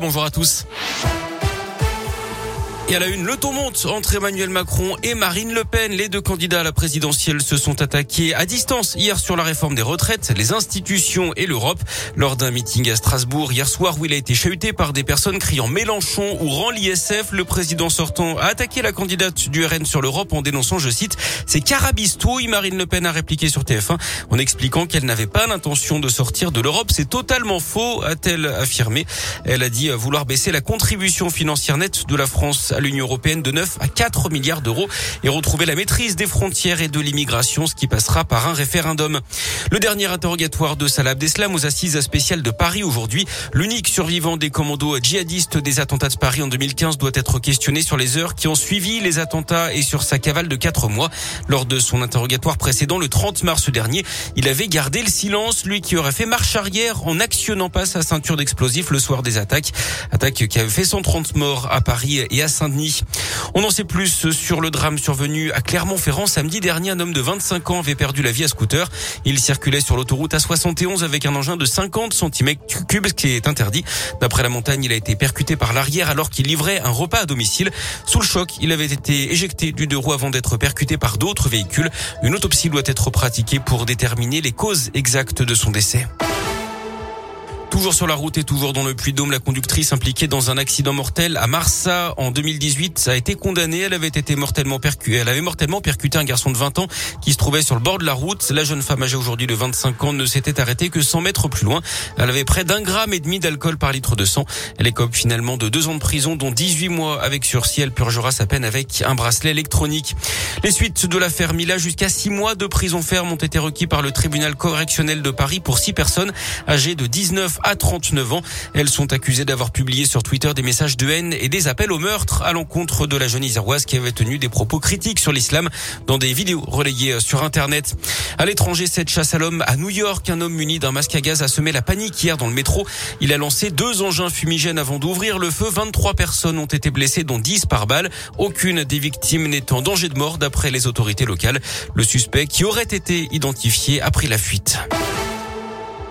Bonjour à tous. Et à la une, le ton monte entre Emmanuel Macron et Marine Le Pen. Les deux candidats à la présidentielle se sont attaqués à distance hier sur la réforme des retraites, les institutions et l'Europe. Lors d'un meeting à Strasbourg hier soir où il a été chahuté par des personnes criant Mélenchon ou rend l'ISF, le président sortant a attaqué la candidate du RN sur l'Europe en dénonçant, je cite, c'est carabistouille. Marine Le Pen a répliqué sur TF1 en expliquant qu'elle n'avait pas l'intention de sortir de l'Europe. C'est totalement faux, a-t-elle affirmé. Elle a dit vouloir baisser la contribution financière nette de la France l'Union européenne de 9 à 4 milliards d'euros et retrouver la maîtrise des frontières et de l'immigration, ce qui passera par un référendum. Le dernier interrogatoire de Salah Abdeslam aux assises spéciales de Paris aujourd'hui. L'unique survivant des commandos djihadistes des attentats de Paris en 2015 doit être questionné sur les heures qui ont suivi les attentats et sur sa cavale de 4 mois. Lors de son interrogatoire précédent, le 30 mars dernier, il avait gardé le silence, lui qui aurait fait marche arrière en actionnant pas sa ceinture d'explosifs le soir des attaques. Attaque qui avait fait 130 morts à Paris et à saint on en sait plus sur le drame survenu à Clermont-Ferrand. Samedi dernier, un homme de 25 ans avait perdu la vie à scooter. Il circulait sur l'autoroute A71 avec un engin de 50 cm3, ce qui est interdit. D'après la montagne, il a été percuté par l'arrière alors qu'il livrait un repas à domicile. Sous le choc, il avait été éjecté du deux roues avant d'être percuté par d'autres véhicules. Une autopsie doit être pratiquée pour déterminer les causes exactes de son décès. Toujours sur la route et toujours dans le Puy-Dôme, la conductrice impliquée dans un accident mortel à Marsa en 2018 a été condamnée. Elle avait été mortellement percutée. Elle avait mortellement percuté un garçon de 20 ans qui se trouvait sur le bord de la route. La jeune femme âgée aujourd'hui de 25 ans ne s'était arrêtée que 100 mètres plus loin. Elle avait près d'un gramme et demi d'alcool par litre de sang. Elle écope finalement de deux ans de prison, dont 18 mois avec sursis. Elle purgera sa peine avec un bracelet électronique. Les suites de l'affaire Mila, jusqu'à six mois de prison ferme ont été requis par le tribunal correctionnel de Paris pour six personnes âgées de 19 à 39 ans. Elles sont accusées d'avoir publié sur Twitter des messages de haine et des appels au meurtre à l'encontre de la jeune iséroise qui avait tenu des propos critiques sur l'islam dans des vidéos relayées sur Internet. À l'étranger, cette chasse à l'homme à New York, un homme muni d'un masque à gaz a semé la panique hier dans le métro. Il a lancé deux engins fumigènes avant d'ouvrir le feu. 23 personnes ont été blessées, dont 10 par balle. Aucune des victimes n'est en danger de mort d'après les autorités locales. Le suspect qui aurait été identifié a pris la fuite.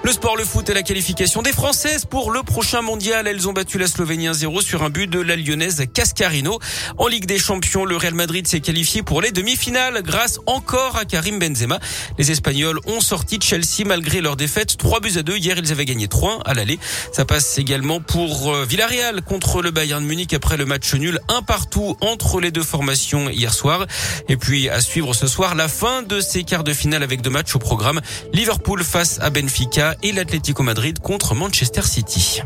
Le sport, le foot et la qualification des Françaises pour le prochain mondial. Elles ont battu la Slovénie 1-0 sur un but de la lyonnaise Cascarino. En Ligue des Champions, le Real Madrid s'est qualifié pour les demi-finales grâce encore à Karim Benzema. Les Espagnols ont sorti de Chelsea malgré leur défaite 3 buts à 2. Hier, ils avaient gagné 3 à l'aller. Ça passe également pour euh, Villarreal contre le Bayern Munich après le match nul un partout entre les deux formations hier soir. Et puis à suivre ce soir la fin de ces quarts de finale avec deux matchs au programme. Liverpool face à Benfica et l'Atlético Madrid contre Manchester City.